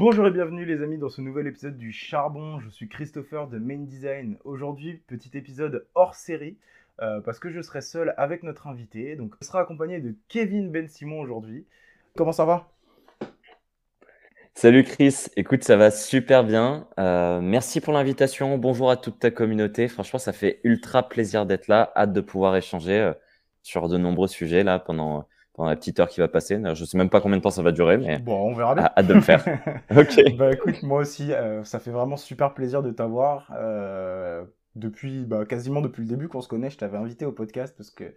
Bonjour et bienvenue les amis dans ce nouvel épisode du Charbon. Je suis Christopher de Main Design. Aujourd'hui, petit épisode hors série euh, parce que je serai seul avec notre invité. Donc, je serai accompagné de Kevin Ben Simon aujourd'hui. Comment ça va? Salut Chris, écoute, ça va super bien. Euh, merci pour l'invitation. Bonjour à toute ta communauté. Franchement, ça fait ultra plaisir d'être là. Hâte de pouvoir échanger euh, sur de nombreux sujets là pendant pendant la petite heure qui va passer. Je sais même pas combien de temps ça va durer, mais bon, on verra bien. Hâte de le faire. ok. Bah écoute, moi aussi, euh, ça fait vraiment super plaisir de t'avoir. depuis bah, quasiment depuis le début qu'on se connaît, je t'avais invité au podcast parce que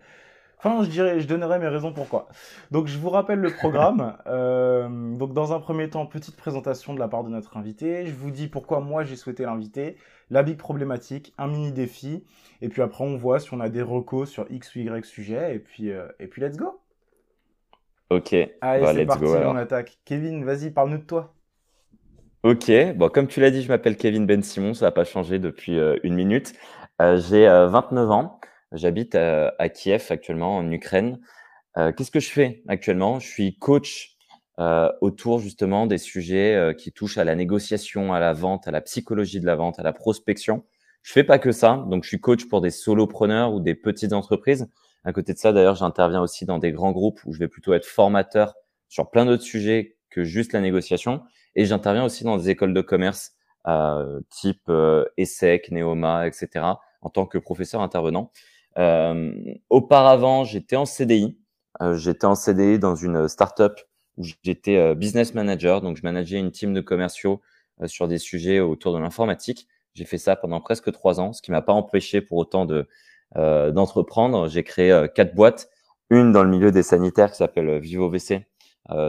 Enfin, je dirais, je donnerai mes raisons pourquoi. Donc, je vous rappelle le programme. Euh, donc, dans un premier temps, petite présentation de la part de notre invité. Je vous dis pourquoi moi j'ai souhaité l'inviter, la big problématique, un mini défi, et puis après on voit si on a des recos sur X ou Y sujet, et puis euh, et puis let's go. Ok. Allez, c'est parti, on attaque. Kevin, vas-y, parle-nous de toi. Ok, bon, comme tu l'as dit, je m'appelle Kevin Ben Simon, ça n'a pas changé depuis euh, une minute. j'ai 29 ans. J'habite à, Kiev actuellement, en Ukraine. Euh, qu'est-ce que je fais actuellement? Je suis coach euh, autour justement des sujets euh, qui touchent à la négociation, à la vente, à la psychologie de la vente, à la prospection. Je fais pas que ça, donc je suis coach pour des solopreneurs ou des petites entreprises. À côté de ça, d'ailleurs, j'interviens aussi dans des grands groupes où je vais plutôt être formateur sur plein d'autres sujets que juste la négociation. Et j'interviens aussi dans des écoles de commerce euh, type euh, ESSEC, Neoma, etc. en tant que professeur intervenant. Euh, auparavant, j'étais en CDI. Euh, j'étais en CDI dans une startup où j'étais euh, business manager, donc je manageais une team de commerciaux sur des sujets autour de l'informatique. J'ai fait ça pendant presque trois ans, ce qui m'a pas empêché pour autant de d'entreprendre. J'ai créé quatre boîtes, une dans le milieu des sanitaires qui s'appelle Vivo VC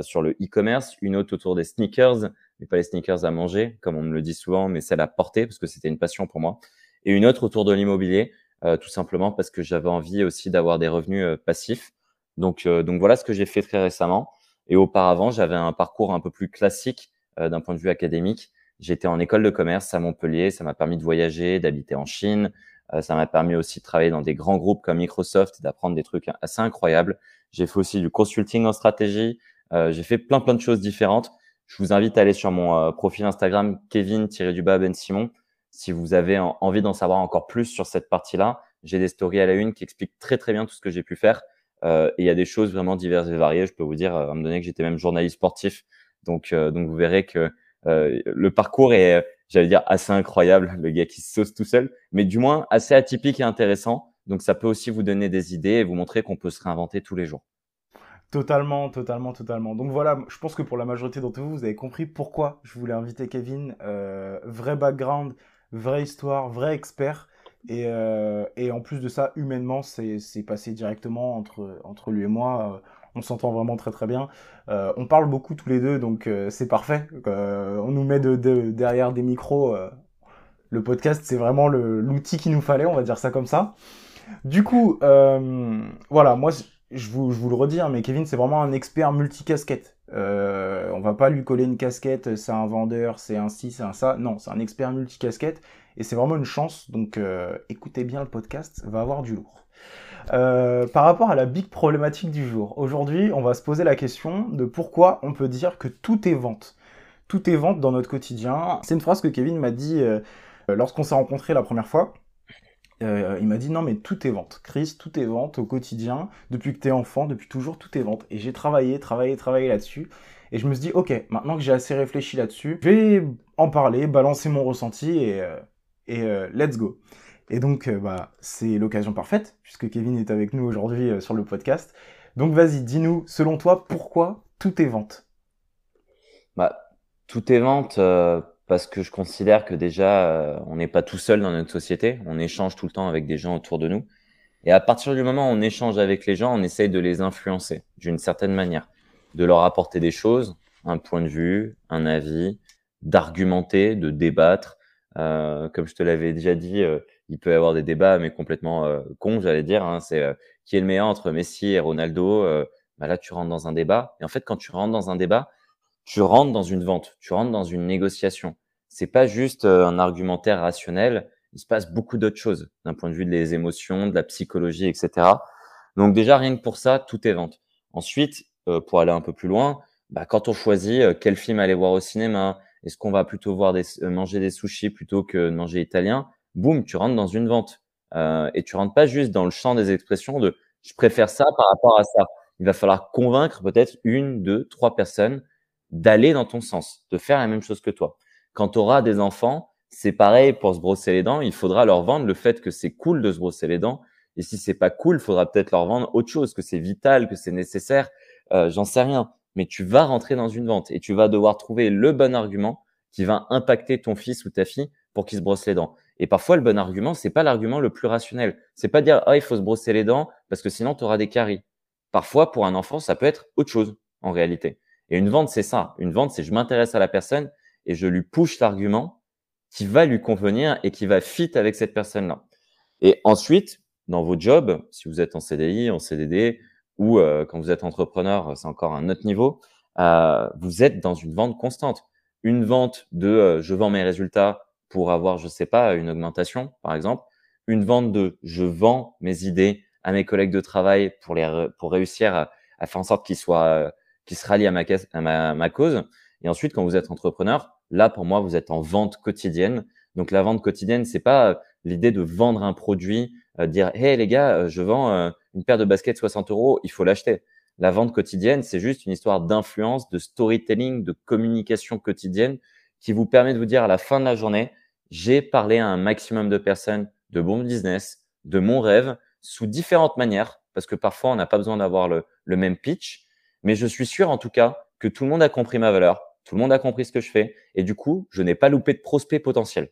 sur le e-commerce, une autre autour des sneakers, mais pas les sneakers à manger, comme on me le dit souvent, mais celle à porter parce que c'était une passion pour moi, et une autre autour de l'immobilier euh, tout simplement parce que j'avais envie aussi d'avoir des revenus euh, passifs. Donc, euh, donc voilà ce que j'ai fait très récemment. Et auparavant, j'avais un parcours un peu plus classique d'un point de vue académique. J'étais en école de commerce à Montpellier. Ça m'a permis de voyager, d'habiter en Chine. Ça m'a permis aussi de travailler dans des grands groupes comme Microsoft et d'apprendre des trucs assez incroyables. J'ai fait aussi du consulting en stratégie. j'ai fait plein plein de choses différentes. Je vous invite à aller sur mon profil Instagram Kevin-Ben Simon si vous avez envie d'en savoir encore plus sur cette partie-là, j'ai des stories à la une qui expliquent très très bien tout ce que j'ai pu faire. Euh, et il y a des choses vraiment diverses et variées. Je peux vous dire, à un moment donné, que j'étais même journaliste sportif. Donc, euh, donc vous verrez que euh, le parcours est, j'allais dire, assez incroyable. Le gars qui se sauce tout seul, mais du moins assez atypique et intéressant. Donc, ça peut aussi vous donner des idées et vous montrer qu'on peut se réinventer tous les jours. Totalement, totalement, totalement. Donc voilà, je pense que pour la majorité d'entre vous, vous avez compris pourquoi je voulais inviter Kevin. vrai background, vraie histoire, vrai expert. Et, euh, en plus de ça, humainement, c'est passé directement entre, entre lui et moi. Euh, on s'entend vraiment très très bien. Euh, on parle beaucoup tous les deux, donc c'est parfait. on nous met de, derrière des micros. le podcast, c'est vraiment l'outil qu'il nous fallait, on va dire ça comme ça. Du coup, voilà, moi, je vous, le redis, hein, mais Kevin, c'est vraiment un expert multicasquette. Euh, on va pas lui coller une casquette, c'est un vendeur, c'est un ci, c'est un ça. Non, c'est un expert multicasquette et c'est vraiment une chance. Donc euh, écoutez bien le podcast, va avoir du lourd. Euh, par rapport à la big problématique du jour, aujourd'hui, on va se poser la question de pourquoi on peut dire que tout est vente. Tout est vente dans notre quotidien. C'est une phrase que Kevin m'a dit lorsqu'on s'est rencontrés la première fois. Euh, il m'a dit non mais tout est vente, Chris, tout est vente au quotidien, depuis que tu es enfant, depuis toujours, tout est vente. Et j'ai travaillé, travaillé, travaillé là-dessus. Et je me suis dit, ok, maintenant que j'ai assez réfléchi là-dessus, je vais en parler, balancer mon ressenti et, euh, et euh, let's go. Et donc, bah, c'est l'occasion parfaite, puisque Kevin est avec nous aujourd'hui sur le podcast. Donc vas-y, dis-nous, selon toi, pourquoi tout est vente? Bah, Tout est vente parce que je considère que déjà, euh, on n'est pas tout seul dans notre société. On échange tout le temps avec des gens autour de nous. Et à partir du moment où on échange avec les gens, on essaye de les influencer d'une certaine manière, de leur apporter des choses, un point de vue, un avis, d'argumenter, de débattre. Euh, comme je te l'avais déjà dit, euh, il peut y avoir des débats, mais complètement euh, cons, j'allais dire. Hein, c'est qui est le meilleur entre Messi et Ronaldo. Bah là, tu rentres dans un débat. Et en fait, quand tu rentres dans un débat, tu rentres dans une vente, tu rentres dans une négociation. C'est pas juste un argumentaire rationnel. Il se passe beaucoup d'autres choses d'un point de vue des émotions, de la psychologie, etc. Donc déjà rien que pour ça, tout est vente. Ensuite, pour aller un peu plus loin, bah, quand on choisit quel film aller voir au cinéma, est-ce qu'on va plutôt voir des, euh, manger des sushis plutôt que de manger italien, boum, tu rentres dans une vente. Euh, et tu rentres pas juste dans le champ des expressions de je préfère ça par rapport à ça. Il va falloir convaincre peut-être une, deux, trois personnes d'aller dans ton sens, de faire la même chose que toi. Quand tu auras des enfants, c'est pareil pour se brosser les dents. Il faudra leur vendre le fait que c'est cool de se brosser les dents. Et si c'est pas cool, il faudra peut-être leur vendre autre chose, que c'est vital, que c'est nécessaire. Euh, J'en sais rien. Mais tu vas rentrer dans une vente et tu vas devoir trouver le bon argument qui va impacter ton fils ou ta fille pour qu'il se brosse les dents. Et parfois, le bon argument, c'est pas l'argument le plus rationnel. C'est pas dire, ah, il faut se brosser les dents parce que sinon, tu auras des caries. Parfois, pour un enfant, ça peut être autre chose, en réalité. Et une vente, c'est ça. Une vente, c'est je m'intéresse à la personne et je lui push l'argument qui va lui convenir et qui va fit avec cette personne-là. Et ensuite, dans vos jobs, si vous êtes en CDI, en CDD ou euh, quand vous êtes entrepreneur, c'est encore un autre niveau, euh, vous êtes dans une vente constante. Une vente de euh, je vends mes résultats pour avoir, je sais pas, une augmentation, par exemple. Une vente de je vends mes idées à mes collègues de travail pour les pour réussir à, à faire en sorte qu'ils soient euh, qu'ils se rallient à ma, à ma, ma cause. Et ensuite, quand vous êtes entrepreneur, là pour moi, vous êtes en vente quotidienne. Donc la vente quotidienne, c'est pas l'idée de vendre un produit, euh, dire hey les gars, euh, je vends euh, une paire de baskets 60 euros, il faut l'acheter. La vente quotidienne, c'est juste une histoire d'influence, de storytelling, de communication quotidienne qui vous permet de vous dire à la fin de la journée, j'ai parlé à un maximum de personnes de bon business, de mon rêve, sous différentes manières, parce que parfois on n'a pas besoin d'avoir le, le même pitch, mais je suis sûr en tout cas que tout le monde a compris ma valeur, tout le monde a compris ce que je fais, et du coup, je n'ai pas loupé de prospects potentiels.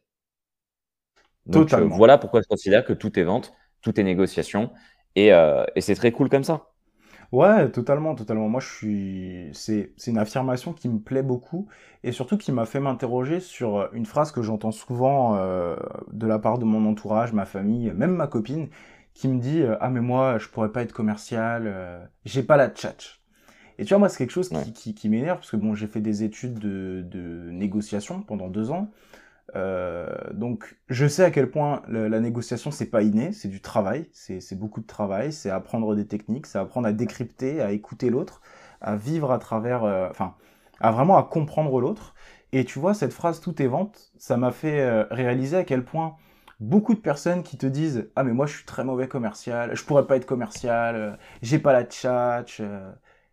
Donc, euh, voilà pourquoi je considère que tout est vente, tout est négociation, et, euh, et c'est très cool comme ça. Ouais, totalement, totalement. Moi, je suis. C'est, c'est une affirmation qui me plaît beaucoup et surtout qui m'a fait m'interroger sur une phrase que j'entends souvent euh, de la part de mon entourage, ma famille, même ma copine, qui me dit Ah, mais moi, je pourrais pas être commercial, euh, j'ai pas la tchatch. Et tu vois, moi, c'est quelque chose qui, Ouais. qui, qui m'énerve parce que bon, j'ai fait des études de, de négociation pendant deux ans. Euh, donc, je sais à quel point la négociation, c'est pas inné, c'est du travail, c'est beaucoup de travail, c'est apprendre des techniques, c'est apprendre à décrypter, à écouter l'autre, à vivre à travers, euh, enfin, à vraiment à comprendre l'autre. Et tu vois, cette phrase tout est vente, ça m'a fait euh, réaliser à quel point beaucoup de personnes qui te disent Ah, mais moi, je suis très mauvais commercial, je pourrais pas être commercial, j'ai pas la tchatch,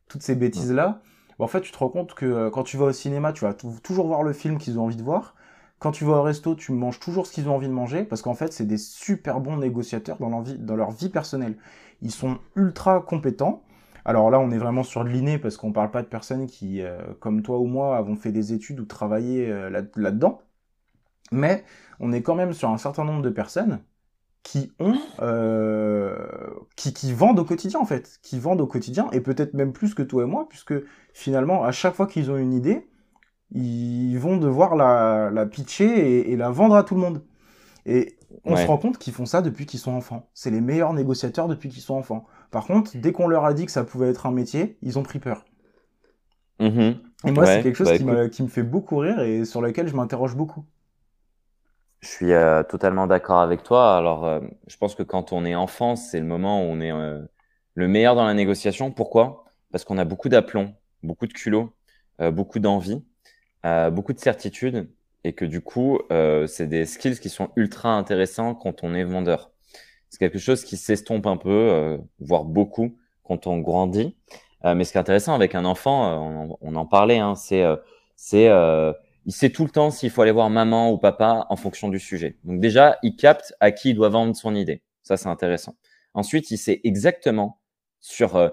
toutes ces bêtises-là. Bah, en fait, tu te rends compte que quand tu vas au cinéma, tu vas tou- toujours voir le film qu'ils ont envie de voir. Quand tu vas au resto, tu manges toujours ce qu'ils ont envie de manger parce qu'en fait, c'est des super bons négociateurs dans leur vie, personnelle. Ils sont ultra compétents. Alors là, on est vraiment sur de l'inné parce qu'on parle pas de personnes qui, euh, comme toi ou moi, avons fait des études ou travaillé euh, là- là-dedans. Mais on est quand même sur un certain nombre de personnes qui ont, euh, qui vendent au quotidien en fait, qui vendent au quotidien et peut-être même plus que toi et moi, puisque finalement, à chaque fois qu'ils ont une idée, ils vont devoir la, la pitcher et, et la vendre à tout le monde. Et on se rend compte qu'ils font ça depuis qu'ils sont enfants. C'est les meilleurs négociateurs depuis qu'ils sont enfants. Par contre, dès qu'on leur a dit que ça pouvait être un métier, ils ont pris peur. Mhm. Et moi, c'est quelque chose bah qui, écoute, m'a- qui me fait beaucoup rire et sur lequel je m'interroge beaucoup. je suis euh, totalement d'accord avec toi. Alors, euh, je pense que quand on est enfant, c'est le moment où on est euh, le meilleur dans la négociation. Pourquoi? Parce qu'on a beaucoup d'aplomb, beaucoup de culot, euh, beaucoup d'envie, beaucoup de certitude, et que du coup, euh, c'est des skills qui sont ultra intéressants quand on est vendeur. C'est quelque chose qui s'estompe un peu, euh, voire beaucoup, quand on grandit. Euh, mais ce qui est intéressant avec un enfant, euh, on, on en parlait, hein, c'est euh, c'est euh, il sait tout le temps s'il faut aller voir maman ou papa en fonction du sujet. Donc déjà, il capte à qui il doit vendre son idée. Ça, c'est intéressant. Ensuite, il sait exactement sur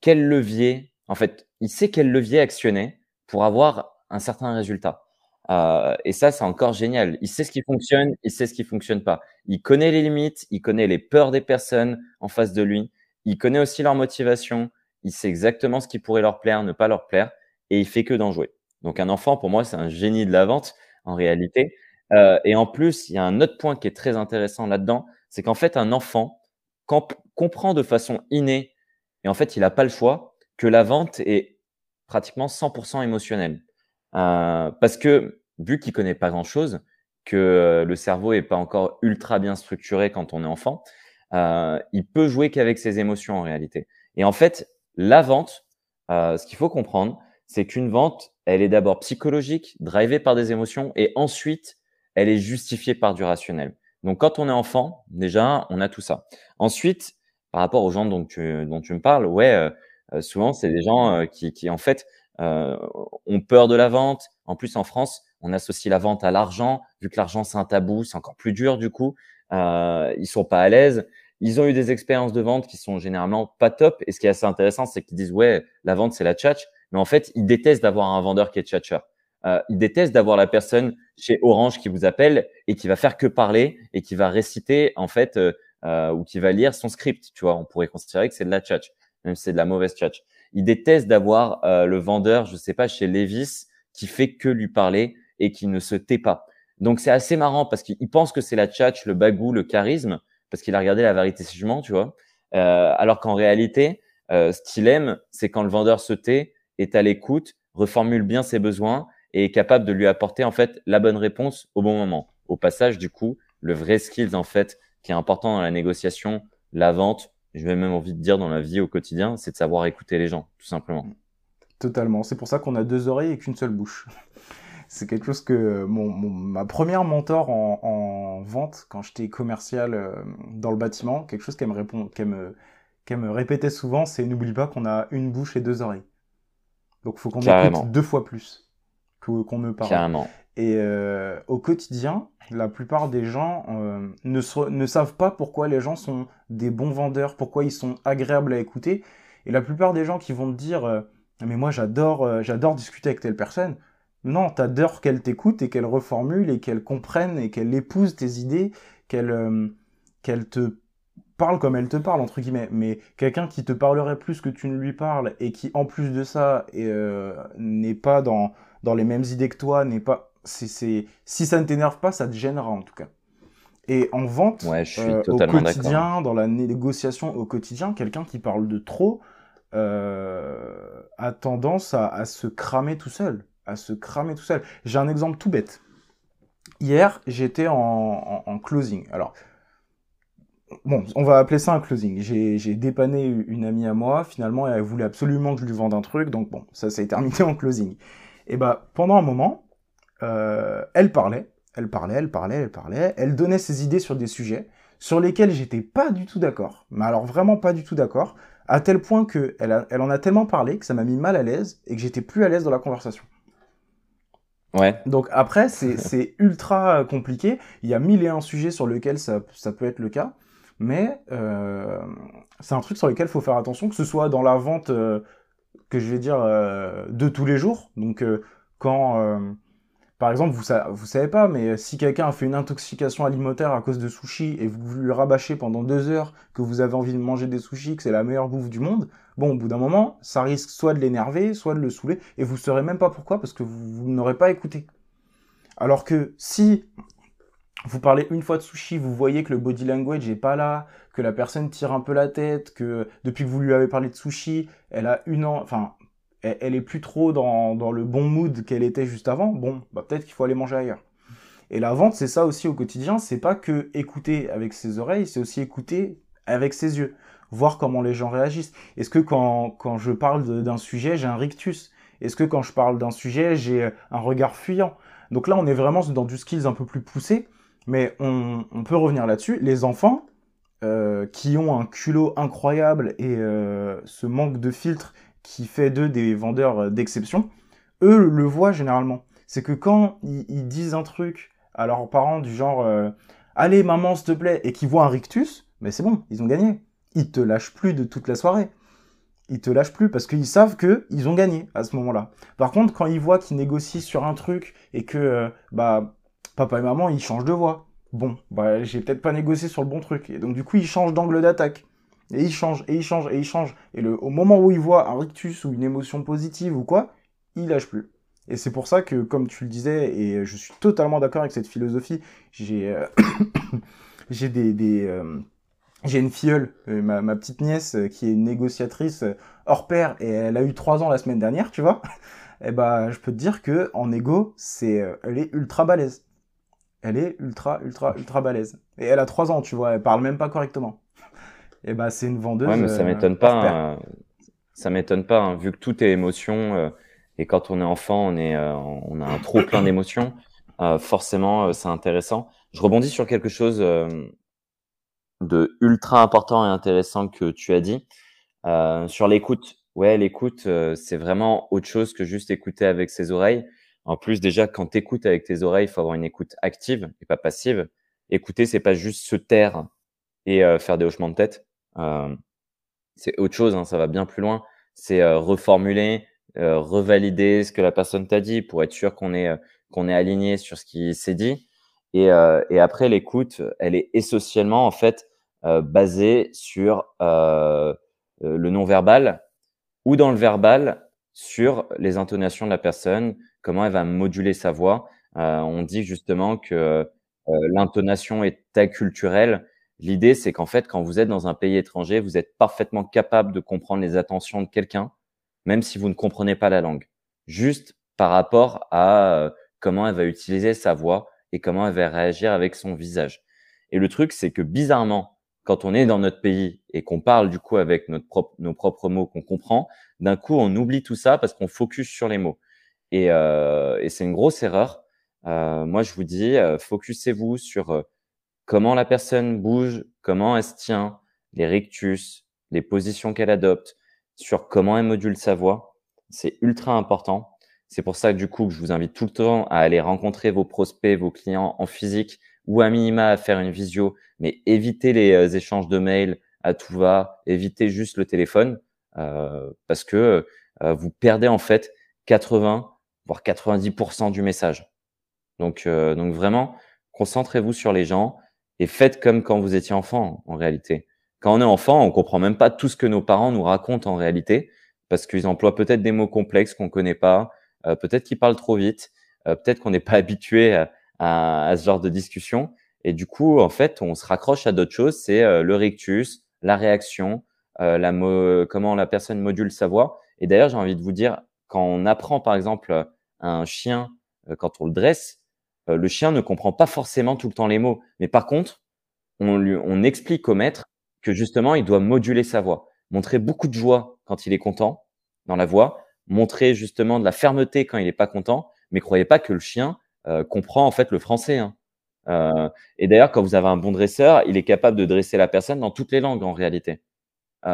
quel levier, en fait, il sait quel levier actionner pour avoir un certain résultat. Euh, et ça, c'est encore génial. Il sait ce qui fonctionne, il sait ce qui fonctionne pas. Il connaît les limites, il connaît les peurs des personnes en face de lui. Il connaît aussi leur motivation. Il sait exactement ce qui pourrait leur plaire, ne pas leur plaire, et il fait que d'en jouer. Donc un enfant, pour moi, c'est un génie de la vente en réalité. Euh, et en plus, il y a un autre point qui est très intéressant là-dedans, c'est qu'en fait, un enfant comp- comprend de façon innée, et en fait, il n'a pas le choix, que la vente est pratiquement 100% émotionnelle. Euh, parce que vu qu'il connaît pas grand-chose, que euh, le cerveau est pas encore ultra bien structuré quand on est enfant, euh, il peut jouer qu'avec ses émotions en réalité. Et en fait, la vente, euh, ce qu'il faut comprendre, c'est qu'une vente, elle est d'abord psychologique, drivée par des émotions, et ensuite, elle est justifiée par du rationnel. Donc, quand on est enfant, déjà, on a tout ça. Ensuite, par rapport aux gens dont tu, dont tu me parles, ouais, euh, euh, souvent, c'est des gens qui, qui, en fait, ont peur de la vente. En plus, en France, on associe la vente à l'argent. Vu que l'argent, c'est un tabou, c'est encore plus dur, du coup. Euh, ils sont pas à l'aise. Ils ont eu des expériences de vente qui sont généralement pas top. Et ce qui est assez intéressant, c'est qu'ils disent, ouais, la vente, c'est la tchatch. Mais en fait, ils détestent d'avoir un vendeur qui est tchatcheur. Euh, ils détestent d'avoir la personne chez Orange qui vous appelle et qui va faire que parler et qui va réciter, en fait, euh, euh, ou qui va lire son script. Tu vois, on pourrait considérer que c'est de la tchatch, même si c'est de la mauvaise tchatch. Ils détestent d'avoir euh, le vendeur, je sais pas, chez Levis, qui fait que lui parler et qui ne se tait pas. Donc c'est assez marrant parce qu'il pense que c'est la tchatch, le bagou, le charisme, parce qu'il a regardé la vérité jugement, tu vois. Euh, alors qu'en réalité, euh, ce qu'il aime, c'est quand le vendeur se tait, est à l'écoute, reformule bien ses besoins et est capable de lui apporter en fait la bonne réponse au bon moment. Au passage, du coup, le vrai skills en fait qui est important dans la négociation, la vente, je vais même envie de dire dans la vie au quotidien, c'est de savoir écouter les gens, tout simplement. Totalement. C'est pour ça qu'on a deux oreilles et qu'une seule bouche. c'est quelque chose que mon, ma première mentor en, en vente, quand j'étais commercial euh, dans le bâtiment, quelque chose qu'elle me, répond, qu'elle me, qu'elle me répétait souvent, c'est n'oublie pas qu'on a une bouche et deux oreilles. Donc il faut qu'on écoute deux fois plus que, qu'on ne parle. Carrément. Et euh, au quotidien, la plupart des gens euh, ne, savent pas pourquoi les gens sont des bons vendeurs, pourquoi ils sont agréables à écouter. Et la plupart des gens qui vont te dire euh, mais moi j'adore j'adore discuter avec telle personne. Non, t'adores qu'elle t'écoute et qu'elle reformule et qu'elle comprenne et qu'elle épouse tes idées, qu'elle te parle comme elle te parle entre guillemets. Mais quelqu'un qui te parlerait plus que tu ne lui parles et qui en plus de ça n'est pas dans dans les mêmes idées que toi, n'est pas c'est si ça ne t'énerve pas, ça te gênera en tout cas. Et en vente, ouais, je suis euh, au quotidien, dans la négociation au quotidien, quelqu'un qui parle de trop euh, a tendance à, à, se cramer tout seul, à se cramer tout seul. J'ai un exemple tout bête. Hier, j'étais en, en, en, closing. Alors, bon, on va appeler ça un closing. J'ai dépanné une amie à moi. Finalement, elle voulait absolument que je lui vende un truc, donc bon, ça s'est terminé en closing. Et bah, pendant un moment, euh, elle parlait, elle parlait, elle parlait, elle parlait, elle donnait ses idées sur des sujets sur lesquels j'étais pas du tout d'accord, mais alors vraiment pas du tout d'accord, à tel point que elle, elle en a tellement parlé que ça m'a mis mal à l'aise et que j'étais plus à l'aise dans la conversation. Ouais. Donc après, c'est ultra compliqué. Il y a mille et un sujets sur lesquels ça, ça peut être le cas, mais euh, c'est un truc sur lequel il faut faire attention, que ce soit dans la vente, euh, que je vais dire, euh, de tous les jours. Donc euh, quand euh, par exemple, vous, vous savez pas, mais si quelqu'un a fait une intoxication alimentaire à cause de sushi et vous lui rabâchez pendant deux heures que vous avez envie de manger des sushis, que c'est la meilleure bouffe du monde, bon, au bout d'un moment, ça risque soit de l'énerver, soit de le saouler, et vous saurez même pas pourquoi parce que vous, vous n'aurez pas écouté. Alors que si vous parlez une fois de sushi, vous voyez que le body language est pas là, que la personne tire un peu la tête, que depuis que vous lui avez parlé de sushi, elle a une an, enfin, elle est plus trop dans, dans le bon mood qu'elle était juste avant, bon, bah peut-être qu'il faut aller manger ailleurs. Et la vente, c'est ça aussi au quotidien, c'est pas que écouter avec ses oreilles, c'est aussi écouter avec ses yeux, voir comment les gens réagissent. Est-ce que quand, quand je parle d'un sujet, j'ai un rictus? Est-ce que quand je parle d'un sujet, j'ai un regard fuyant? Donc là, on est vraiment dans du skills un peu plus poussé, mais on, on peut revenir là-dessus. Les enfants, euh, qui ont un culot incroyable et euh, ce manque de filtre qui fait d'eux des vendeurs euh, d'exception, eux le voient généralement. C'est que quand ils, disent un truc à leurs parents du genre euh, Allez maman s'il te plaît et qu'ils voient un rictus, mais c'est bon, ils ont gagné. Ils te lâchent plus de toute la soirée. Ils te lâchent plus parce qu'ils savent que ils ont gagné à ce moment-là. Par contre, quand ils voient qu'ils négocient sur un truc et que euh, bah papa et maman ils changent de voix, bon bah j'ai peut-être pas négocié sur le bon truc et donc du coup ils changent d'angle d'attaque. Et il change, et il change, et il change. Et le, au moment où il voit un rictus ou une émotion positive ou quoi, il lâche plus. Et c'est pour ça que, comme tu le disais, et je suis totalement d'accord avec cette philosophie, j'ai euh, des, des euh, une filleule, euh, ma, petite nièce, qui est négociatrice hors pair, et elle a eu trois ans la semaine dernière, tu vois. Et bah, je peux te dire que en égo, c'est, elle est ultra balèze. Elle est ultra, ultra, ultra balèze. Et elle a trois ans, tu vois, elle parle même pas correctement et bah c'est une vendeuse. Ouais, mais ça m'étonne pas. Hein, ça m'étonne pas, hein, vu que tout est émotion. Euh, Et quand on est enfant, on, est, on a un trop plein d'émotions. forcément, c'est intéressant. Je rebondis sur quelque chose de ultra important et intéressant que tu as dit. sur l'écoute, ouais, l'écoute, c'est vraiment autre chose que juste écouter avec ses oreilles. En plus, déjà, quand tu écoutes avec tes oreilles, il faut avoir une écoute active et pas passive. Écouter, c'est pas juste se taire et euh, faire des hochements de tête. Euh, c'est autre chose, hein, ça va bien plus loin. C'est euh, reformuler, revalider ce que la personne t'a dit pour être sûr qu'on est qu'on est aligné sur ce qui s'est dit. Et, après, l'écoute, elle est essentiellement en fait basée sur le non-verbal ou dans le verbal sur les intonations de la personne, comment elle va moduler sa voix. Euh, on dit justement que euh, l'intonation est acculturelle. L'idée, c'est qu'en fait, quand vous êtes dans un pays étranger, vous êtes parfaitement capable de comprendre les attentions de quelqu'un, même si vous ne comprenez pas la langue. Juste par rapport à euh, comment elle va utiliser sa voix et comment elle va réagir avec son visage. Et le truc, c'est que bizarrement, quand on est dans notre pays et qu'on parle du coup avec nos propres mots qu'on comprend, d'un coup, on oublie tout ça parce qu'on focus sur les mots. Et, euh, et c'est une grosse erreur. Euh, moi, je vous dis, euh, focussez-vous sur euh, comment la personne bouge, comment elle se tient, les rictus, les positions qu'elle adopte, sur comment elle module sa voix. C'est ultra important. C'est pour ça que du coup, je vous invite tout le temps à aller rencontrer vos prospects, vos clients en physique ou à minima à faire une visio, mais évitez les échanges de mails à tout va, évitez juste le téléphone euh, parce que vous perdez en fait 80 voire 90% du message. Donc, euh, donc vraiment, concentrez-vous sur les gens et faites comme quand vous étiez enfant, en réalité. Quand on est enfant, on comprend même pas tout ce que nos parents nous racontent en réalité, parce qu'ils emploient peut-être des mots complexes qu'on connaît pas, euh, peut-être qu'ils parlent trop vite, euh, peut-être qu'on n'est pas habitué à, à, ce genre de discussion. Et du coup, en fait, on se raccroche à d'autres choses. C'est le rictus, la réaction, la comment la personne module sa voix. Et d'ailleurs, j'ai envie de vous dire, quand on apprend, par exemple, un chien, euh, quand on le dresse, euh, le chien ne comprend pas forcément tout le temps les mots. Mais par contre, on, lui, explique au maître que justement, il doit moduler sa voix, montrer beaucoup de joie quand il est content dans la voix, montrer justement de la fermeté quand il n'est pas content. Mais croyez pas que le chien euh, comprend en fait le français. Hein. Euh, et d'ailleurs, quand vous avez un bon dresseur, il est capable de dresser la personne dans toutes les langues en réalité.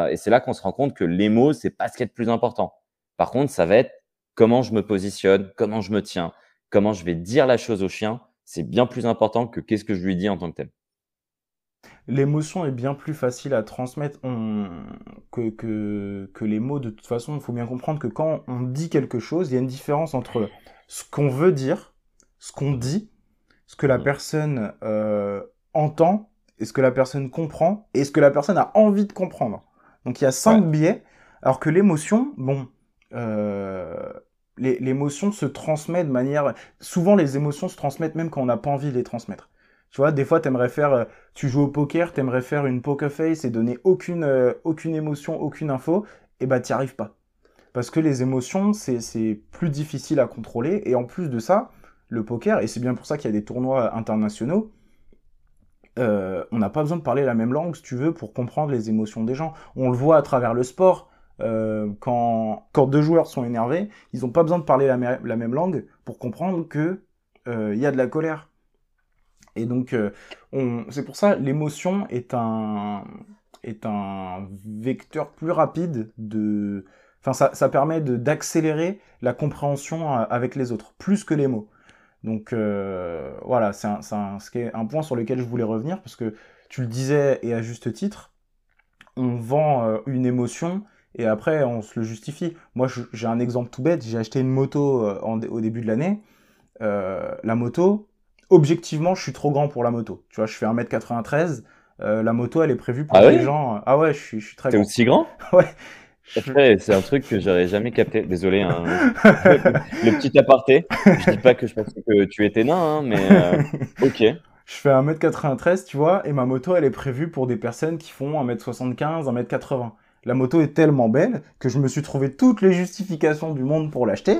Et c'est là qu'on se rend compte que les mots, c'est pas ce qui est le plus important. Par contre, ça va être comment je me positionne, comment je me tiens, comment je vais dire la chose au chien, c'est bien plus important que qu'est-ce que je lui dis en tant que tel. L'émotion est bien plus facile à transmettre que, que, les mots. De toute façon, il faut bien comprendre que quand on dit quelque chose, il y a une différence entre ce qu'on veut dire, ce qu'on dit, ce que la mm. personne euh, entend, et ce que la personne comprend, et ce que la personne a envie de comprendre. Donc il y a cinq biais, alors que l'émotion, bon, euh, l'émotion se transmet de manière. Souvent, les émotions se transmettent même quand on n'a pas envie de les transmettre. Tu vois, des fois, t'aimerais faire, euh, tu joues au poker, t'aimerais faire une poker face et donner aucune, euh, aucune émotion, aucune info, et bah, t'y arrives pas. Parce que les émotions, c'est plus difficile à contrôler. Et en plus de ça, le poker, et c'est bien pour ça qu'il y a des tournois internationaux, on n'a pas besoin de parler la même langue, si tu veux, pour comprendre les émotions des gens. On le voit à travers le sport. Euh, quand, deux joueurs sont énervés, ils n'ont pas besoin de parler la, même langue pour comprendre que euh, il y a de la colère. Et donc, euh, c'est pour ça l'émotion est un vecteur plus rapide de, enfin ça, permet d'accélérer la compréhension avec les autres plus que les mots. Donc voilà, c'est un point sur lequel je voulais revenir parce que tu le disais et à juste titre, on vend une émotion et après on se le justifie. Moi j'ai un exemple tout bête, j'ai acheté une moto euh, au début de l'année. Euh, la moto, objectivement je suis trop grand pour la moto. Tu vois, je fais 1m93. Euh, la moto elle est prévue pour ah les gens. Ah ouais, je suis, je suis très grand. T'es aussi grand? Ouais. C'est un truc que j'aurais jamais capté. Désolé, hein. le petit aparté. Je dis pas que je pensais que tu étais nain, hein, mais ok. Je fais 1m93, tu vois, et ma moto, elle est prévue pour des personnes qui font 1m75, 1m80 la moto est tellement belle que je me suis trouvé toutes les justifications du monde pour l'acheter.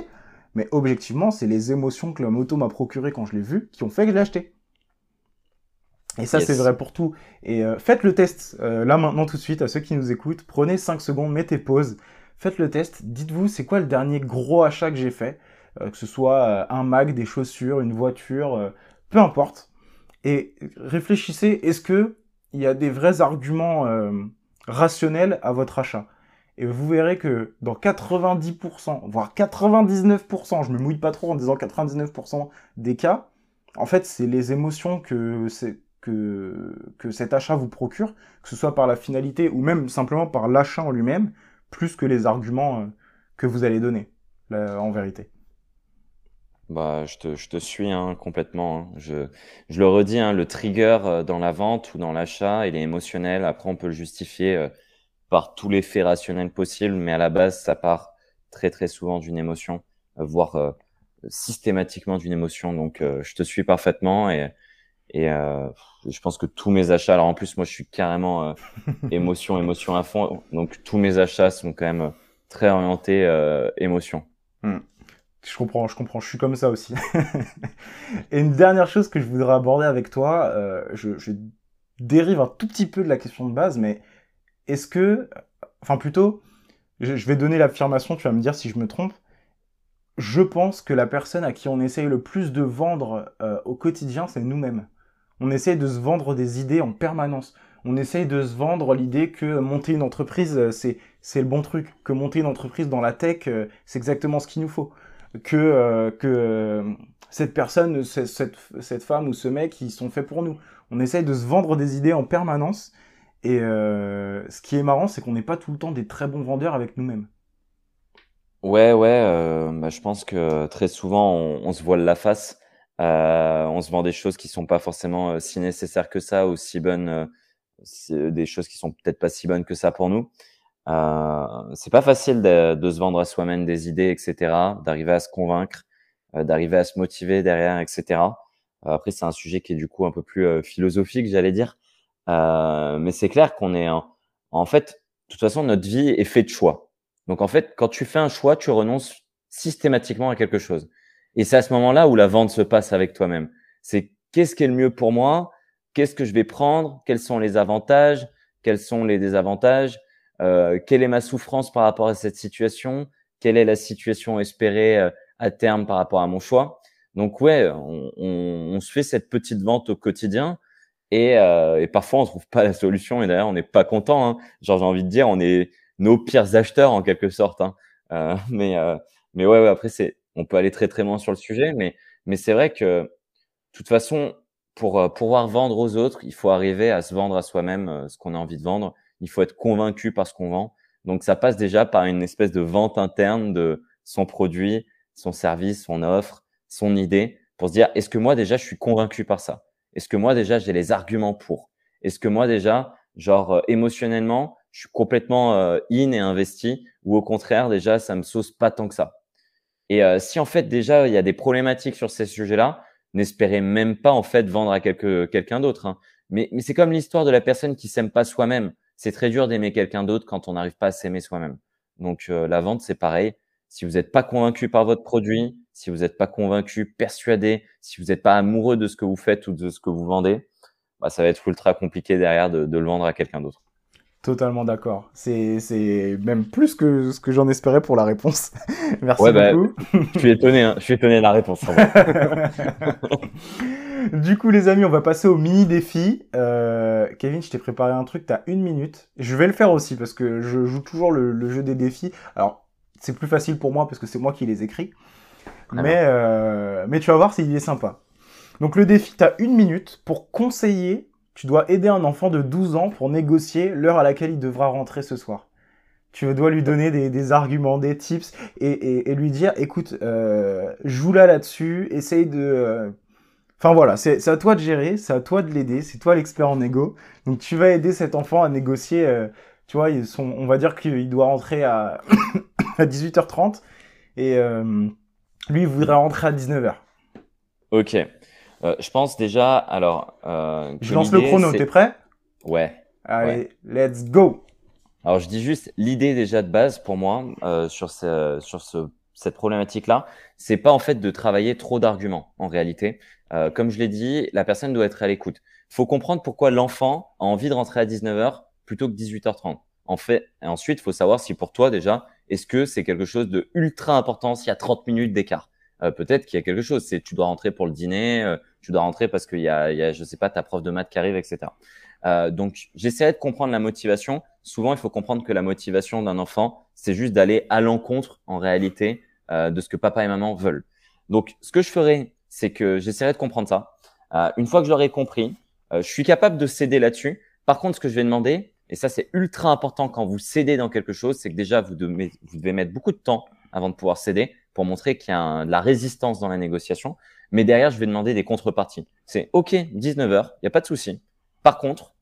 Mais objectivement, c'est les émotions que la moto m'a procurées quand je l'ai vue qui ont fait que je l'ai acheté. Et ça, c'est vrai pour tout. Et euh, faites le test euh, là maintenant tout de suite à ceux qui nous écoutent. Prenez 5 secondes, mettez pause. faites le test. Dites-vous, c'est quoi le dernier gros achat que j'ai fait euh, Que ce soit un Mac, des chaussures, une voiture, peu importe. Et réfléchissez, est-ce que il y a des vrais arguments rationnels à votre achat et vous verrez que dans 90%, voire 99%, je me mouille pas trop en disant 99% des cas, en fait, c'est les émotions que, que, que cet achat vous procure, que ce soit par la finalité ou même simplement par l'achat en lui-même, plus que les arguments euh, que vous allez donner, en vérité. Bah, je te, je te suis hein, complètement. Hein. Je, je le redis, hein, le trigger euh, dans la vente ou dans l'achat, il est émotionnel. Après, on peut le justifier euh, par tous les faits rationnels possibles, mais à la base, ça part très très souvent d'une émotion, euh, voire euh, systématiquement d'une émotion. Donc, euh, je te suis parfaitement et et je pense que tous mes achats. Alors en plus, moi, je suis carrément émotion, émotion à fond. Donc tous mes achats sont quand même très orientés émotion. Hmm. Je comprends, je comprends. Je suis comme ça aussi. et une dernière chose que je voudrais aborder avec toi, je, je dérive un tout petit peu de la question de base, mais est-ce que, enfin plutôt, je vais donner l'affirmation, tu vas me dire si je me trompe. Je pense que la personne à qui on essaye le plus de vendre euh, au quotidien, c'est nous-mêmes. On essaye de se vendre des idées en permanence. On essaye de se vendre l'idée que monter une entreprise, euh, c'est, c'est le bon truc. Que monter une entreprise dans la tech, euh, c'est exactement ce qu'il nous faut. Que, que cette personne, cette, cette femme ou ce mec, ils sont faits pour nous. On essaye de se vendre des idées en permanence et euh, ce qui est marrant, c'est qu'on n'est pas tout le temps des très bons vendeurs avec nous-mêmes. Ouais, ouais, euh, bah, je pense que très souvent, on, se voile la face. Euh, on se vend des choses qui sont pas forcément si nécessaires que ça ou si bonnes, des choses qui sont peut-être pas si bonnes que ça pour nous. C'est pas facile de, de, se vendre à soi-même des idées, etc., d'arriver à se convaincre, d'arriver à se motiver derrière, etc. après, c'est un sujet qui est du coup un peu plus philosophique, j'allais dire. Euh, mais c'est clair qu'on est en, en fait, de toute façon, notre vie est faite de choix. Donc en fait, quand tu fais un choix, tu renonces systématiquement à quelque chose. Et c'est à ce moment-là où la vente se passe avec toi-même. C'est qu'est-ce qui est le mieux pour moi? Qu'est-ce que je vais prendre? Quels sont les avantages? Quels sont les désavantages? Euh, Quelle est ma souffrance par rapport à cette situation? Quelle est la situation espérée euh, à terme par rapport à mon choix? Donc ouais, on, on, on se fait cette petite vente au quotidien et, euh, et, parfois, on trouve pas la solution. Et d'ailleurs, on n'est pas content. Hein. Genre, j'ai envie de dire, on est nos pires acheteurs en quelque sorte. Hein. Euh, mais, euh, mais ouais, ouais, après, c'est, on peut aller très très loin sur le sujet. Mais, mais c'est vrai que, de toute façon, pour pouvoir vendre aux autres, il faut arriver à se vendre à soi-même ce qu'on a envie de vendre. Il faut être convaincu par ce qu'on vend. Donc, ça passe déjà par une espèce de vente interne de son produit, son service, son offre, son idée, pour se dire, est-ce que moi déjà, je suis convaincu par ça? Est-ce que moi déjà j'ai les arguments pour? Est-ce que moi déjà, genre euh, émotionnellement, je suis complètement euh, in et investi ou au contraire déjà ça me sauce pas tant que ça? Et euh, si en fait déjà il y a des problématiques sur ces sujets-là, n'espérez même pas en fait vendre à quelqu'un d'autre. Hein. Mais, mais c'est comme l'histoire de la personne qui s'aime pas soi-même. C'est très dur d'aimer quelqu'un d'autre quand on n'arrive pas à s'aimer soi-même. Donc la vente c'est pareil. Si vous n'êtes pas convaincu par votre produit, si vous n'êtes pas convaincu, persuadé, si vous n'êtes pas amoureux de ce que vous faites ou de ce que vous vendez, bah, ça va être ultra compliqué derrière de, de le vendre à quelqu'un d'autre. Totalement d'accord. C'est, même plus que ce que j'en espérais pour la réponse. Merci bah, beaucoup. je suis étonné, hein. je suis étonné de la réponse. du coup, les amis, on va passer au mini défi. Euh, Kevin, je t'ai préparé un truc, tu as une minute. Je vais le faire aussi parce que je joue toujours le, le jeu des défis. Alors, c'est plus facile pour moi parce que c'est moi qui les écris. mais, euh, mais tu vas voir s'il est sympa. Donc le défi, tu as une minute pour conseiller, tu dois aider un enfant de 12 ans pour négocier l'heure à laquelle il devra rentrer ce soir. Tu dois lui donner des, des arguments, des tips et, et, et lui dire, écoute, euh, joue là là-dessus, essaye de... Enfin voilà, c'est à toi de gérer, c'est à toi de l'aider, c'est toi l'expert en égo. Donc tu vas aider cet enfant à négocier, euh, tu vois, ils sont, on va dire qu'il doit rentrer à à 18h30 et euh, lui il voudrait rentrer à 19h. Ok. Euh, je pense déjà, alors. Je lance le chrono, t'es prêt? Ouais. Allez, let's go Alors je dis juste l'idée déjà de base pour moi sur, ce, sur ce, cette problématique-là, c'est pas en fait de travailler trop d'arguments en réalité. Comme je l'ai dit, la personne doit être à l'écoute. Il faut comprendre pourquoi l'enfant a envie de rentrer à 19h plutôt que 18h30. En fait, ensuite, il faut savoir si pour toi déjà, Est-ce que c'est quelque chose de ultra important s'il y a 30 minutes d'écart euh, Peut-être qu'il y a quelque chose. C'est tu dois rentrer pour le dîner, euh, tu dois rentrer parce qu'il y a, il y a, je sais pas, ta prof de maths qui arrive, etc. Euh, donc, j'essaierai de comprendre la motivation. Souvent, il faut comprendre que la motivation d'un enfant, c'est juste d'aller à l'encontre, en réalité, euh, de ce que papa et maman veulent. Donc, ce que je ferai, c'est que j'essaierai de comprendre ça. Euh, une fois que je l'aurai compris, je suis capable de céder là-dessus. Par contre, ce que je vais demander, et ça c'est ultra important quand vous cédez dans quelque chose, c'est que déjà vous devez, vous devez mettre beaucoup de temps avant de pouvoir céder pour montrer qu'il y a de la résistance dans la négociation. Mais derrière, je vais demander des contreparties. C'est OK, 19h, il n'y a pas de souci. Par contre,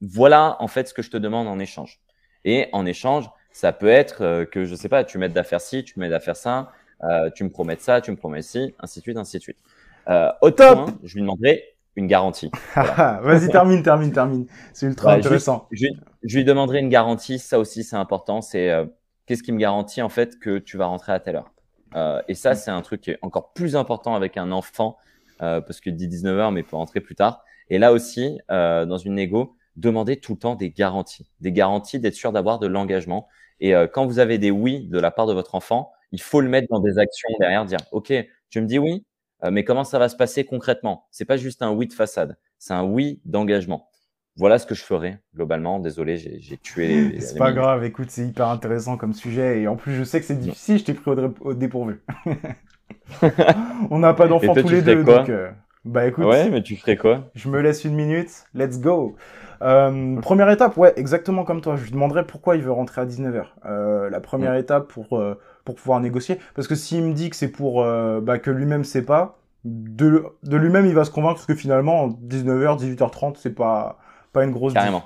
voilà en fait ce que je te demande en échange. Et en échange, ça peut être euh, que je sais pas, tu m'aides à faire ci, tu m'aides à faire ça, euh, tu me promets ça, tu me promets ci, ainsi de suite, ainsi de suite. Euh, au top, je lui demanderai une garantie. Vas-y, termine, termine, termine. C'est ultra intéressant. Je, lui demanderai une garantie. Ça aussi, c'est important. C'est euh, qu'est-ce qui me garantit en fait que tu vas rentrer à telle heure? Euh, et ça, mm. c'est un truc qui est encore plus important avec un enfant euh, parce que dit 19 heures, mais peut rentrer plus tard. Et là aussi, euh, dans une négo, demandez tout le temps des garanties, des garanties d'être sûr d'avoir de l'engagement. Et euh, quand vous avez des oui de la part de votre enfant, il faut le mettre dans des actions derrière, dire OK, tu me dis oui, mais comment ça va se passer concrètement? C'est pas juste un oui de façade, c'est un oui d'engagement. Voilà ce que je ferai globalement. Désolé, j'ai tué. C'est pas grave. Écoute, c'est hyper intéressant comme sujet et en plus je sais que c'est difficile. Je t'ai pris au, dépourvu. On n'a pas d'enfants tous les deux, donc. Euh, bah écoute. Ouais, mais tu ferais quoi? Je me laisse une minute. Let's go. Euh, première étape, ouais, exactement comme toi. Je lui demanderai pourquoi il veut rentrer à 19h. Euh, la première étape pour euh, pour pouvoir négocier. Parce que s'il me dit que c'est pour euh, bah, que lui-même sait pas, de, de lui-même il va se convaincre que finalement 19h, 18h30 c'est pas pas une grosse. Carrément.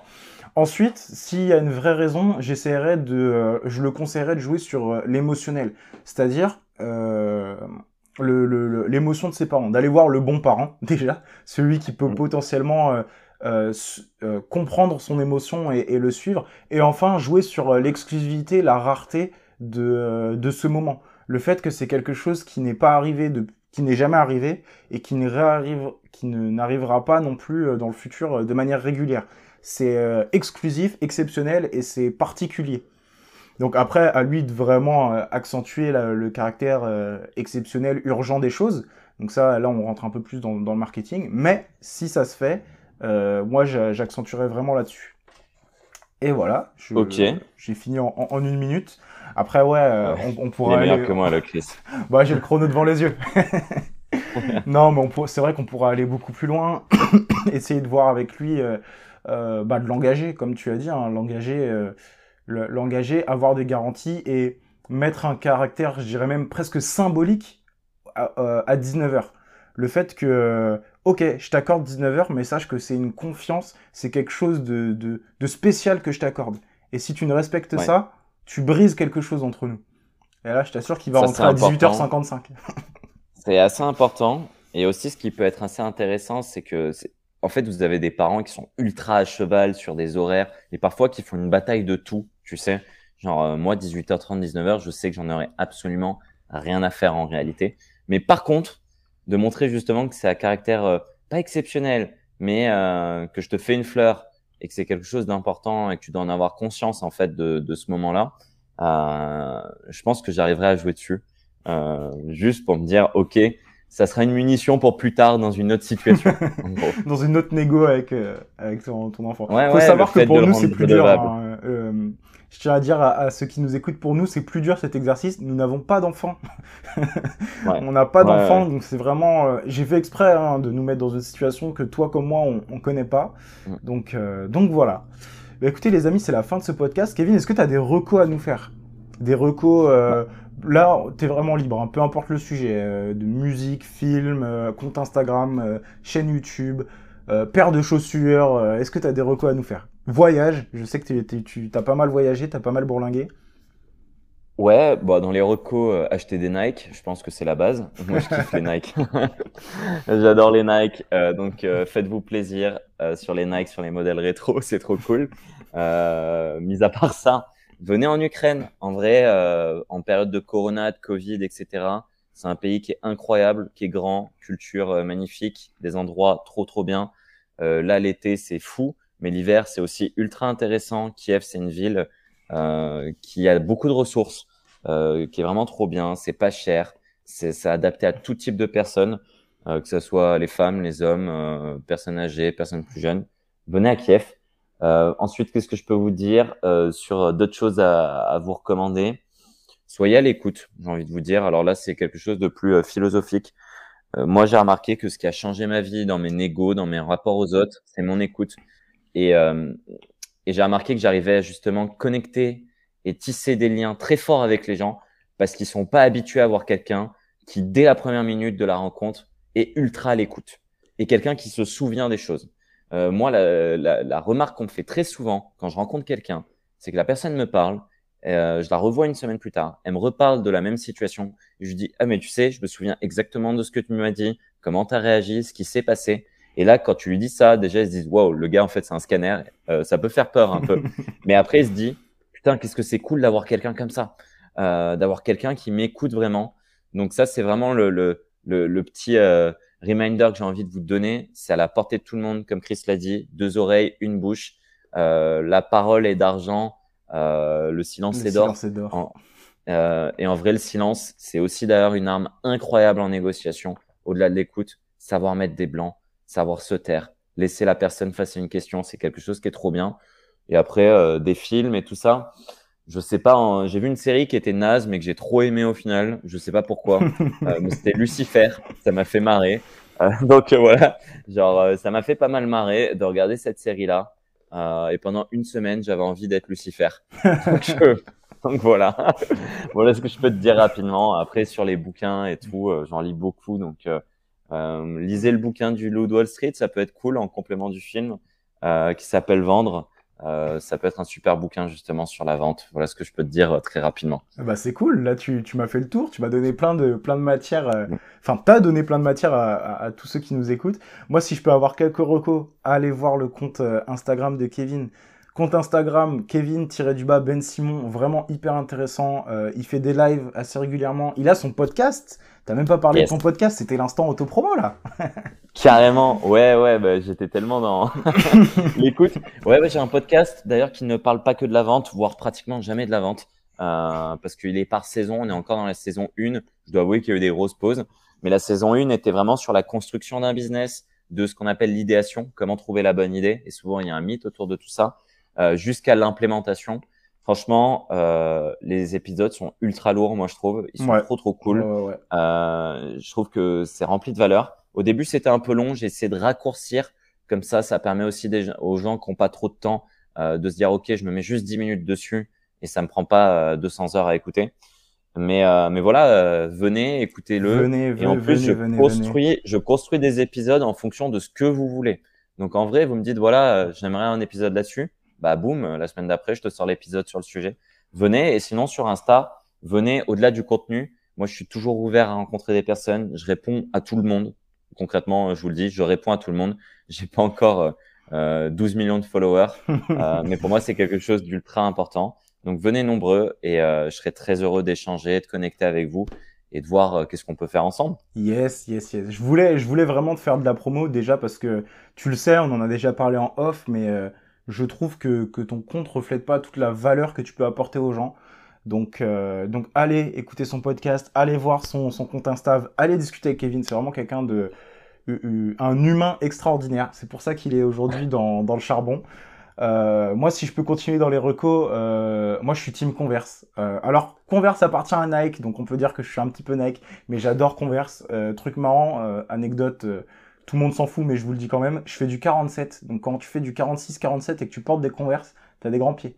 Ensuite, s'il y a une vraie raison, j'essaierai de, euh, je le conseillerais de jouer sur euh, l'émotionnel, c'est-à-dire l'émotion le, le, de ses parents, d'aller voir le bon parent déjà, celui qui peut mm. potentiellement comprendre son émotion et, et, le suivre, et enfin jouer sur l'exclusivité, la rareté de, euh, de ce moment. Le fait que c'est quelque chose qui n'est pas arrivé, de, qui n'est jamais arrivé et qui ne réarrive, qui ne n'arrivera pas non plus euh, dans le futur euh, de manière régulière. C'est exclusif, exceptionnel et c'est particulier. Donc après, à lui de vraiment accentuer le caractère exceptionnel, urgent des choses. Donc ça, là, on rentre un peu plus dans, dans le marketing. Mais si ça se fait, moi, j'accentuerai vraiment là-dessus. Et voilà, j'ai fini en, en, une minute. Après, ouais, euh, on, on, pourra. Il est meilleur que moi, le Chris. bah, j'ai le chrono devant les yeux. non, mais c'est vrai qu'on pourra aller beaucoup plus loin, essayer de voir avec lui, euh, euh, bah, de l'engager, comme tu as dit, hein, l'engager, l'engager, avoir des garanties et mettre un caractère, je dirais même presque symbolique à, à 19h. Le fait que, ok, je t'accorde 19h, mais sache que c'est une confiance, c'est quelque chose de, de, de, spécial que je t'accorde. Et si tu ne respectes ça, tu brises quelque chose entre nous. Et là, je t'assure qu'il va rentrer à 18h55. c'est assez important. Et aussi, ce qui peut être assez intéressant, c'est que, en fait, vous avez des parents qui sont ultra à cheval sur des horaires et parfois qui font une bataille de tout, tu sais. Genre, euh, moi, 18h30, 19h, je sais que j'en aurais absolument rien à faire en réalité. Mais par contre, de montrer justement que c'est à caractère euh, pas exceptionnel, mais euh, que je te fais une fleur, et que c'est quelque chose d'important et que tu dois en avoir conscience en fait de, de ce moment-là, euh, je pense que j'arriverai à jouer dessus, euh, juste pour me dire ok, ça sera une munition pour plus tard dans une autre situation. dans une autre négo avec euh, avec ton, ton enfant. Il faut savoir que pour nous c'est plus dur. Hein, je tiens à dire à, ceux qui nous écoutent, pour nous, c'est plus dur cet exercice. Nous n'avons pas d'enfants. On n'a pas d'enfants, donc c'est vraiment. Euh, j'ai fait exprès hein, de nous mettre dans une situation que toi comme moi, on, ne connaît pas. Donc, euh, donc voilà. Bah, écoutez, les amis, c'est la fin de ce podcast. Kevin, est-ce que tu as des recos à nous faire? Des recos. Euh, là, tu es vraiment libre, hein, peu importe le sujet, de musique, film, compte Instagram, chaîne YouTube, paire de chaussures. Est-ce que tu as des recos à nous faire? Voyage, je sais que tu as pas mal voyagé, tu as pas mal bourlingué. Ouais, bah dans les recos, euh, acheter des Nike, je pense que c'est la base. Moi, je kiffe les Nike. J'adore les Nike. Euh, donc, euh, faites-vous plaisir sur les Nike, sur les modèles rétro, c'est trop cool. mis à part ça, venez en Ukraine. En vrai, en période de Corona, de Covid, etc. C'est un pays qui est incroyable, qui est grand, culture magnifique, des endroits trop trop bien. là, l'été, c'est fou. Mais l'hiver, c'est aussi ultra intéressant. Kiev, c'est une ville euh, qui a beaucoup de ressources. euh, qui est vraiment trop bien. C'est pas cher, c'est adapté à tout type de personnes, euh, que ce soit les femmes, les hommes, euh, personnes âgées, personnes plus jeunes. Venez à Kiev. ensuite, qu'est-ce que je peux vous dire sur d'autres choses à, à, vous recommander? Soyez à l'écoute, j'ai envie de vous dire. Alors là, c'est quelque chose de plus philosophique. moi, j'ai remarqué que ce qui a changé ma vie dans mes négos, dans mes rapports aux autres, c'est mon écoute. Et, et j'ai remarqué que j'arrivais justement connecter et tisser des liens très forts avec les gens parce qu'ils sont pas habitués à voir quelqu'un qui, dès la première minute de la rencontre, est ultra à l'écoute et quelqu'un qui se souvient des choses. Euh, moi, la, la, la remarque qu'on me fait très souvent quand je rencontre quelqu'un, c'est que la personne me parle, euh, je la revois une semaine plus tard, elle me reparle de la même situation, je lui dis ah mais tu sais, je me souviens exactement de ce que tu m'as dit, comment tu as réagi, ce qui s'est passé. Et là, quand tu lui dis ça, déjà, ils se disent, waouh, le gars, en fait, c'est un scanner. Euh, ça peut faire peur un peu. Mais après, il se dit, putain, qu'est-ce que c'est cool d'avoir quelqu'un comme ça, euh, d'avoir quelqu'un qui m'écoute vraiment. Donc ça, c'est vraiment le, le, le, petit euh, reminder que j'ai envie de vous donner. C'est à la portée de tout le monde, comme Chris l'a dit, deux oreilles, une bouche. Euh, la parole est d'argent, le silence est d'or. et en vrai, le silence, c'est aussi d'ailleurs une arme incroyable en négociation. Au-delà de l'écoute, savoir mettre des blancs savoir se taire, laisser la personne face à une question, c'est quelque chose qui est trop bien. Et après, euh, des films et tout ça, je sais pas, hein, j'ai vu une série qui était naze, mais que j'ai trop aimé au final. Je sais pas pourquoi. euh, c'était Lucifer, ça m'a fait marrer. Euh, donc euh, voilà, genre ça m'a fait pas mal marrer de regarder cette série-là. Et pendant une semaine, j'avais envie d'être Lucifer. donc, donc, voilà, voilà ce que je peux te dire rapidement. Après sur les bouquins et tout, j'en lis beaucoup, donc euh, lisez le bouquin du Loup Wall Street, ça peut être cool en complément du film euh, qui s'appelle Vendre. Euh, ça peut être un super bouquin justement sur la vente. Voilà ce que je peux te dire euh, très rapidement. Ah bah c'est cool. Là, tu, tu m'as fait le tour. Tu m'as donné plein de plein de matières. Euh, mm. Enfin, t'as donné plein de matières à, à, à, tous ceux qui nous écoutent. Moi, si je peux avoir quelques recos, allez voir le compte Instagram de Kevin. Compte Instagram, Kevin-du-bas Ben Simon, vraiment hyper intéressant. Euh, il fait des lives assez régulièrement. Il a son podcast. T'as même pas parlé de ton podcast, c'était l'instant autopromo là. Carrément, ouais, ouais, bah, j'étais tellement dans l'écoute. Ouais, ouais j'ai un podcast d'ailleurs qui ne parle pas que de la vente, voire pratiquement jamais de la vente, euh, parce qu'il est par saison. On est encore dans la saison 1. Je dois avouer qu'il y a eu des grosses pauses, mais la saison 1 était vraiment sur la construction d'un business, de ce qu'on appelle l'idéation, comment trouver la bonne idée. Et souvent, il y a un mythe autour de tout ça. Euh, jusqu'à l'implémentation. Franchement, euh, les épisodes sont ultra lourds, moi je trouve. Ils sont trop trop cool. Euh, je trouve que c'est rempli de valeur. Au début, c'était un peu long. J'ai essayé de raccourcir. Comme ça, ça permet aussi des, aux gens qui n'ont pas trop de temps euh, de se dire, OK, je me mets juste 10 minutes dessus et ça me prend pas 200 heures à écouter. Mais, euh, mais voilà, venez, écoutez-le. Venez, et en plus, je, construis, je construis des épisodes en fonction de ce que vous voulez. Donc en vrai, vous me dites, voilà, j'aimerais un épisode là-dessus bah boum, euh, la semaine d'après, je te sors l'épisode sur le sujet. Venez et sinon sur Insta, venez au-delà du contenu. Moi, je suis toujours ouvert à rencontrer des personnes. Je réponds à tout le monde. Concrètement, je vous le dis, je réponds à tout le monde. J'ai pas encore euh, 12 millions de followers, euh, mais pour moi, c'est quelque chose d'ultra important. Donc venez nombreux et euh, je serai très heureux d'échanger, de connecter avec vous et de voir euh, qu'est-ce qu'on peut faire ensemble. Yes, yes, yes. Je voulais, je voulais vraiment te faire de la promo déjà parce que tu le sais, on en a déjà parlé en off, mais euh, je trouve que, que ton compte reflète pas toute la valeur que tu peux apporter aux gens. Donc, euh, donc allez écouter son podcast, allez voir son, son compte Insta, allez discuter avec Kevin. C'est vraiment quelqu'un de un humain extraordinaire. C'est pour ça qu'il est aujourd'hui dans, dans le charbon. Euh, moi, si je peux continuer dans les recos, euh, moi je suis team Converse. Euh, alors Converse appartient à Nike, donc on peut dire que je suis un petit peu Nike, mais j'adore Converse. Truc marrant, anecdote tout le monde s'en fout, mais je vous le dis quand même, je fais du 47. Donc quand tu fais du 46-47 et que tu portes des converses, t'as des grands pieds.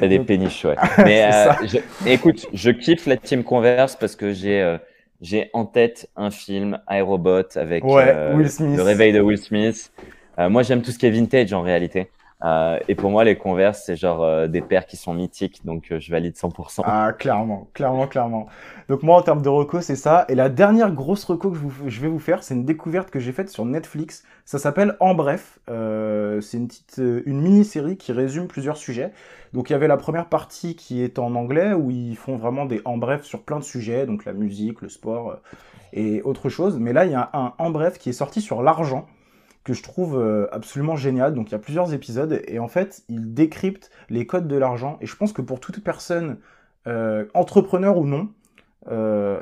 t'as des péniches, ouais. Mais euh, je, écoute, je kiffe la team Converse parce que j'ai euh, j'ai en tête un film iRobot avec euh, le réveil de Will Smith. Moi, j'aime tout ce qui est vintage en réalité. Euh, et pour moi, les Converse, c'est genre euh, des paires qui sont mythiques, donc euh, je valide 100%. Ah, clairement, clairement, clairement. Donc moi, en termes de reco, c'est ça. Et la dernière grosse reco que je, je vais vous faire, c'est une découverte que j'ai faite sur Netflix. Ça s'appelle En Bref. C'est une petite, une mini-série qui résume plusieurs sujets. Donc il y avait la première partie qui est en anglais, où ils font vraiment des En Bref sur plein de sujets, donc la musique, le sport et autre chose. Mais là, il y a un En Bref qui est sorti sur l'argent que je trouve euh, absolument génial. Donc il y a plusieurs épisodes et en fait, il décrypte les codes de l'argent. Et je pense que pour toute personne entrepreneur ou non,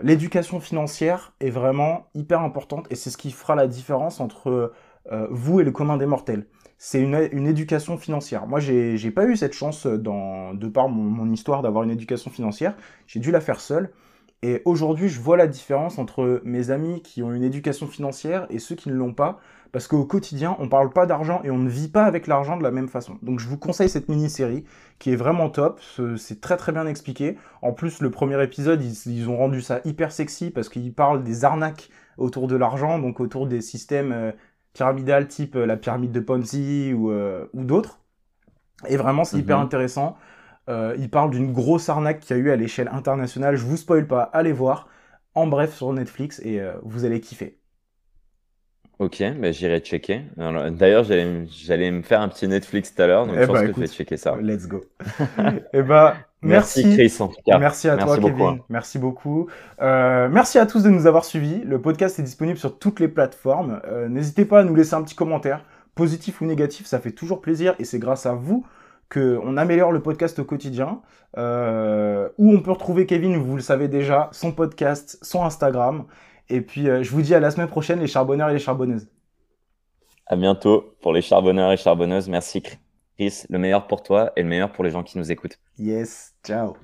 l'éducation financière est vraiment hyper importante et c'est ce qui fera la différence entre vous et le commun des mortels c'est une, éducation financière. Moi, j'ai pas eu cette chance de par mon, histoire d'avoir une éducation financière. J'ai dû la faire seule. Et aujourd'hui, je vois la différence entre mes amis qui ont une éducation financière et ceux qui ne l'ont pas. Parce qu'au quotidien, on ne parle pas d'argent et on ne vit pas avec l'argent de la même façon. Donc je vous conseille cette mini-série qui est vraiment top. C'est très très bien expliqué. En plus, le premier épisode, ils, ont rendu ça hyper sexy parce qu'ils parlent des arnaques autour de l'argent, donc autour des systèmes euh, pyramidal type euh, la pyramide de Ponzi ou, euh, ou d'autres. Et vraiment, c'est hyper mhm. intéressant. Euh, il parle d'une grosse arnaque qu'il y a eu à l'échelle internationale. Je vous spoil pas, allez voir. En bref, sur Netflix et vous allez kiffer. Ok, bah, j'irai checker. D'ailleurs, j'allais me faire un petit Netflix tout à l'heure, donc eh je pense bah, que je vais checker ça. Let's go. et eh bah, merci, Chris, en tout cas. Merci à toi, Kevin. Merci beaucoup. Euh, merci à tous de nous avoir suivis. Le podcast est disponible sur toutes les plateformes. Euh, n'hésitez pas à nous laisser un petit commentaire, positif ou négatif, ça fait toujours plaisir et c'est grâce à vous qu'on améliore le podcast au quotidien. Euh, où on peut retrouver Kevin, vous le savez déjà, son podcast, son Instagram. Et puis, euh, je vous dis à la semaine prochaine, les charbonneurs et les charbonneuses. À bientôt pour les charbonneurs et charbonneuses. Merci, Chris. Le meilleur pour toi et le meilleur pour les gens qui nous écoutent. Yes. Ciao.